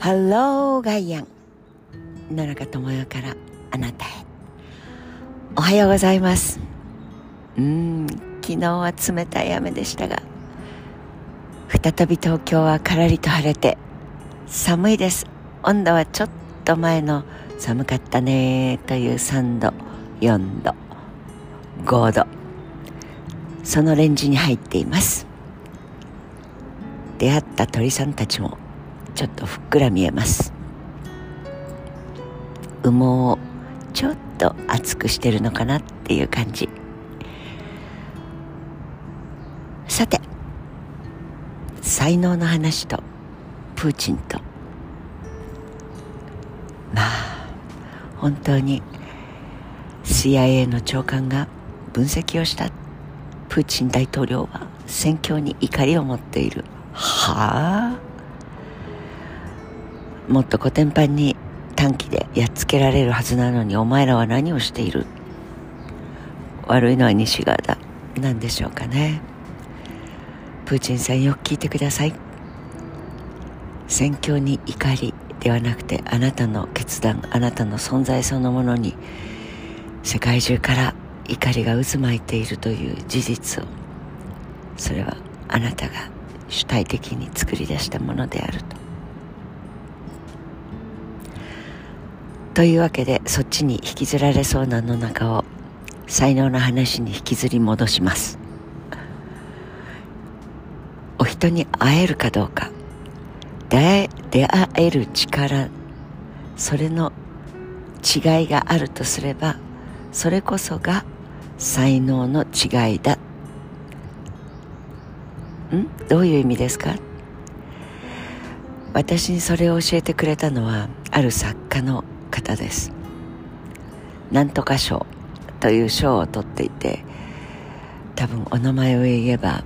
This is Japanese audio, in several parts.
ハローガイアン野中智代からあなたへ。おはようございます。うん昨日は冷たい雨でしたが再び東京はからりと晴れて寒いです。温度はちょっと前の寒かったねという3度4度5度。そのレンジに入っています。出会った鳥さんたちもちょっとふっくら見えます。羽毛をちょっと厚くしてるのかなっていう感じ。さて才能の話とプーチンと。まあ本当に CIA の長官が分析をしたプーチン大統領は戦況に怒りを持っている。はあ？もっとコテンパンに短期でやっつけられるはずなのにお前らは何をしている？悪いのは西側だ。何でしょうかね。プーチンさんよく聞いてください。戦況に怒りではなくてあなたの決断あなたの存在そのものに世界中から怒りが渦巻いているという事実をそれはあなたが主体的に作り出したものであると。というわけでそっちに引きずられそうな野中を才能の話に引きずり戻します。お人に会えるかどうか。出会える力。それの違いがあるとすればそれこそが才能の違いだ。ん？どういう意味ですか？私にそれを教えてくれたのはある作家の方です。なんとか賞という賞を取っていて多分お名前を言えば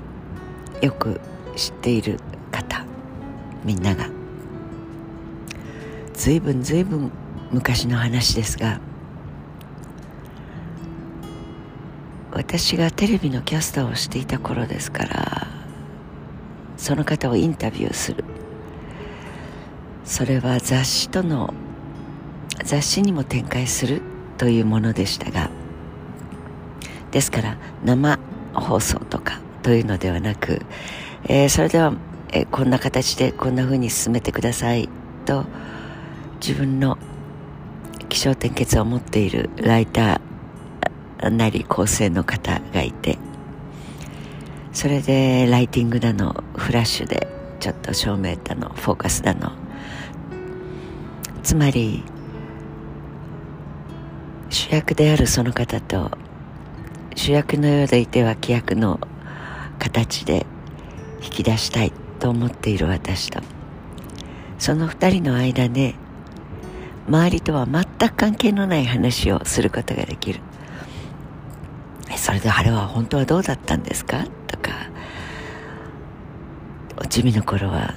よく知っている方みんなが。ずいぶんずいぶん昔の話ですが私がテレビのキャスターをしていた頃ですからその方をインタビューする。それは雑誌との雑誌にも展開するというものでしたがですから生放送とかというのではなく、えー、それでは、えー、こんな形でこんな風に進めてくださいと自分の気象点結を持っているライターなり構成の方がいてそれでライティングだのフラッシュでちょっと照明だのフォーカスだのつまり主役であるその方と主役のようでいて脇役の形で引き出したいと思っている私と。その二人の間で周りとは全く関係のない話をすることができる。それであれは本当はどうだったんですか？とか。おちびの頃は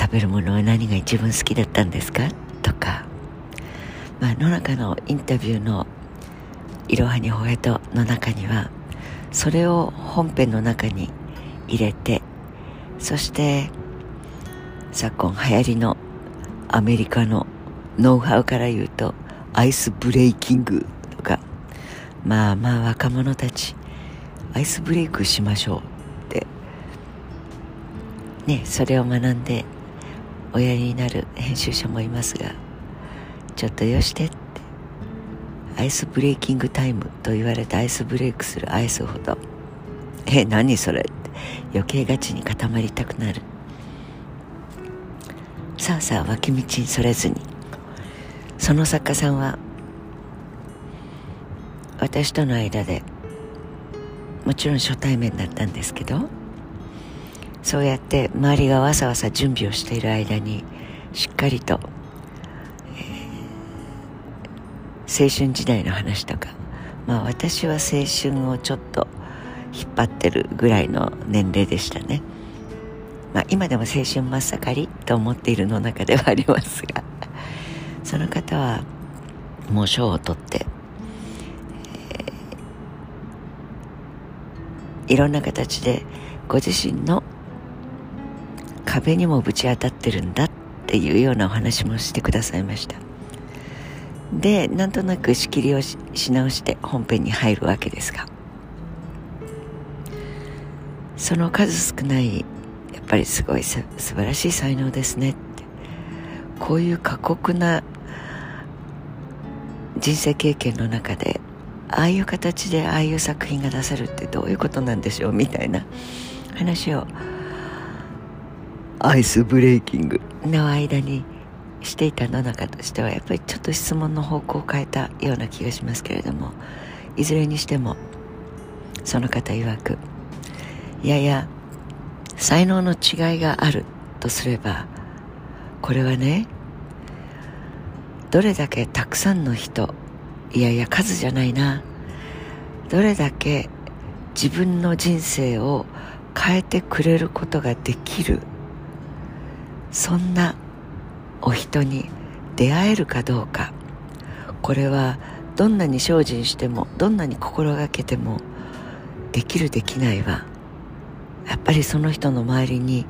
食べるものは何が一番好きだったんですか？とか。まあ、野中のインタビューの「いろはにほへと」の中にはそれを本編の中に入れてそして昨今流行りのアメリカのノウハウから言うとアイスブレイキングとかまあまあ若者たちアイスブレイクしましょうってねそれを学んでおやりになる編集者もいますがちょっとよしてって。アイスブレイキングタイムと言われてアイスブレイクするアイスほど。え何それ？って余計ガチに固まりたくなる。さあさあ脇道にそれずに。その作家さんは私との間でもちろん初対面だったんですけどそうやって周りがわさわさ準備をしている間にしっかりと青春時代の話とか。まあ私は青春をちょっと引っ張ってるぐらいの年齢でしたね。まあ今でも青春真っ盛りと思っているの中ではありますが。その方はもう賞を取って、えー、いろんな形でご自身の壁にもぶち当たってるんだっていうようなお話もしてくださいました。でなんとなく仕切りをし直して本編に入るわけですが。その数少ないやっぱりすごいす素晴らしい才能ですねって。こういう過酷な人生経験の中でああいう形でああいう作品が出せるってどういうことなんでしょうみたいな話をアイスブレイキング。の間にしていた野中としてはやっぱりちょっと質問の方向を変えたような気がしますけれどもいずれにしてもその方曰くいやいや才能の違いがあるとすればこれはねどれだけたくさんの人いやいや数じゃないなどれだけ自分の人生を変えてくれることができるそんなお人に出会えるかどうか。これはどんなに精進してもどんなに心がけてもできるできないはやっぱりその人の周りに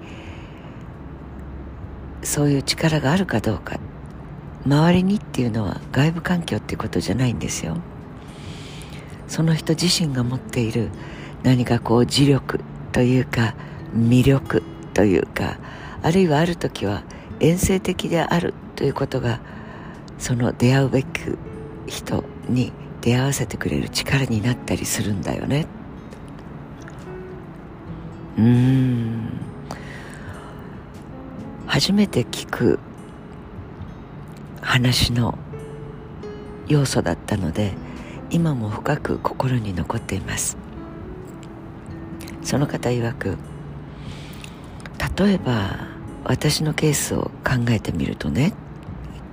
そういう力があるかどうか。周りにっていうのは外部環境っていうことじゃないんですよ。その人自身が持っている何かこう磁力というか魅力というかあるいはある時は遠征的であるということがその出会うべく人に出会わせてくれる力になったりするんだよね。うん。初めて聞く話の要素だったので今も深く心に残っています。その方曰く例えば私のケースを考えてみるとね。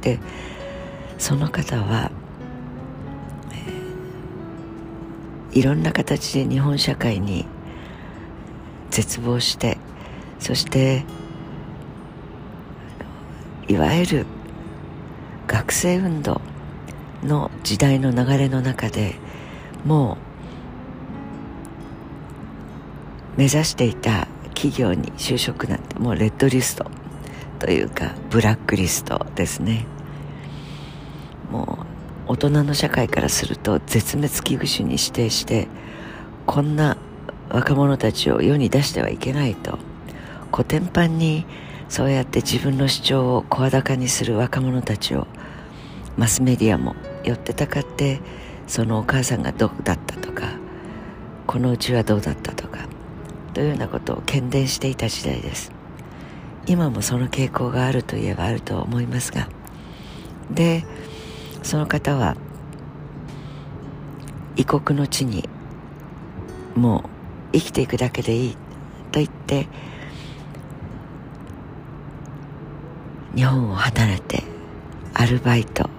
でその方は、えー、いろんな形で日本社会に絶望してそしていわゆる学生運動の時代の流れの中でもう目指していた企業に就職なんてもうレッドリストというかブラックリストですね。もう大人の社会からすると絶滅危惧種に指定してこんな若者たちを世に出してはいけないと。古典版にそうやって自分の主張を声高にする若者たちをマスメディアも寄ってたかってそのお母さんがどうだったとかこのうちはどうだったとかというようなことを喧伝していた時代です。今もその傾向があるといえばあると思いますが。でその方は異国の地にもう生きていくだけでいいと言って日本を離れてアルバイト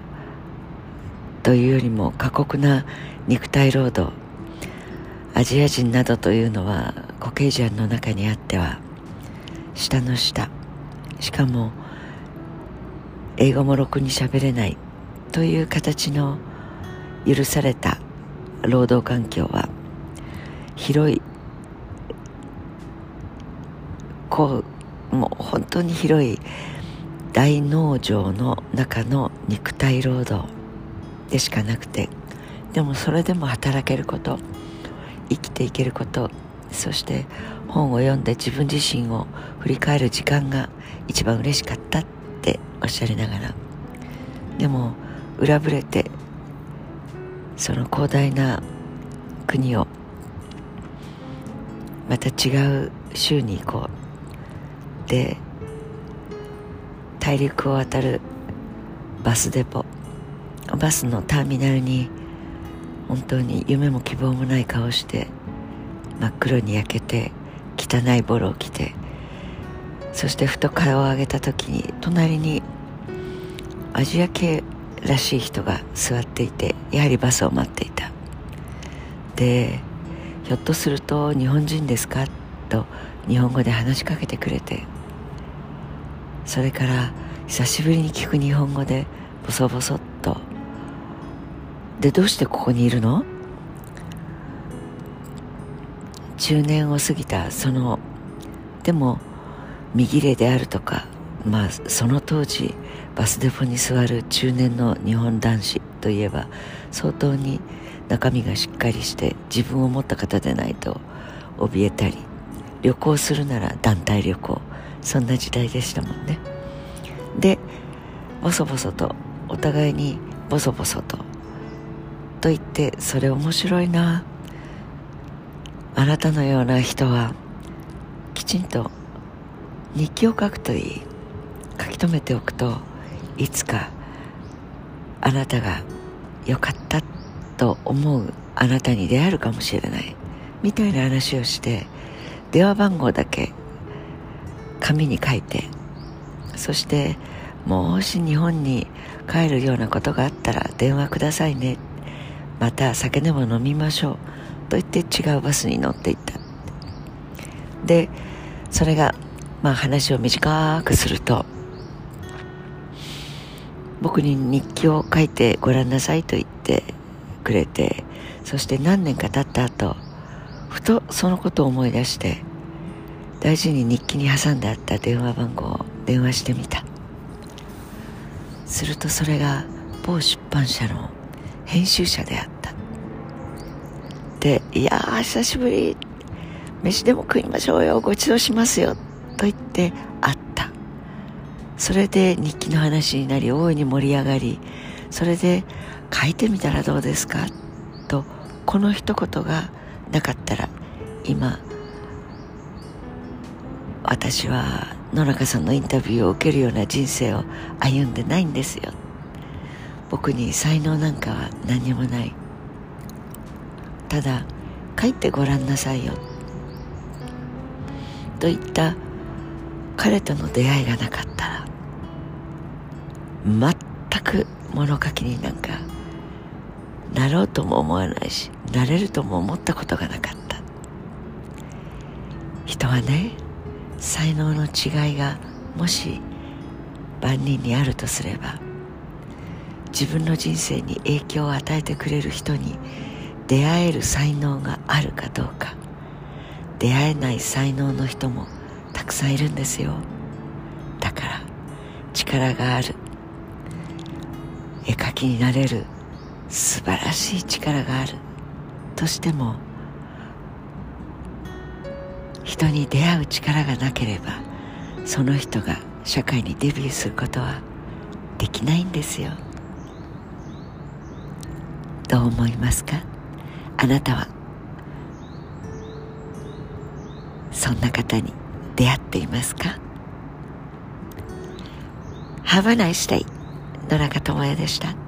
というよりも過酷な肉体労働アジア人などというのはコケージャンの中にあっては下の下。しかも英語もろくに喋れない。という形の許された労働環境は広いこうもう本当に広い大農場の中の肉体労働でしかなくてでもそれでも働けること生きていけることそして本を読んで自分自身を振り返る時間が一番嬉しかったっておっしゃりながらでも裏ぶれてその広大な国をまた違う州に行こう。で大陸を渡るバスデポ。バスのターミナルに本当に夢も希望もない顔して真っ黒に焼けて汚いボロを着てそしてふと顔を上げた時に隣にアジア系らしい人が座っていてやはりバスを待っていた。でひょっとすると日本人ですか？と日本語で話しかけてくれてそれから久しぶりに聞く日本語でボソボソっと「でどうしてここにいるの?」中年を過ぎたそのでも身切れであるとかまあその当時バスデポに座る中年の日本男子といえば相当に中身がしっかりして自分を持った方でないと怯えたり旅行するなら団体旅行そんな時代でしたもんね。でボソボソとお互いにボソボソとと言ってそれ面白いなあなたのような人はきちんと日記を書くといい書き留めておくといつかあなたが良かったと思うあなたに出会えるかもしれない。みたいな話をして電話番号だけ紙に書いてそしてもし日本に帰るようなことがあったら電話くださいね。また酒でも飲みましょう。と言って違うバスに乗っていった。でそれがまあ話を短くすると僕に日記を書いてごらんなさいと言ってくれてそして何年か経った後ふとそのことを思い出して大事に日記に挟んであった電話番号を電話してみた。するとそれが某出版社の編集者であったで「いやー久しぶり。飯でも食いましょうよ。ごちそうしますよ」と言って会った。それで日記の話になり大いに盛り上がり。それで書いてみたらどうですか？とこの一言がなかったら今私は野中さんのインタビューを受けるような人生を歩んでないんですよ。僕に才能なんかは何もない。ただ帰ってごらんなさいよ。といった彼との出会いがなかったら全く物書きになんかなろうとも思わないしなれるとも思ったことがなかった。人はね才能の違いがもし万人にあるとすれば自分の人生に影響を与えてくれる人に出会える才能があるかどうか。出会えない才能の人もたくさんいるんですよ。だから力がある。絵描きになれる。素晴らしい力がある。としても人に出会う力がなければその人が社会にデビューすることはできないんですよ。どう思いますか？あなたはそんな方に出会っていますか？Have a nice day 野中智也でした。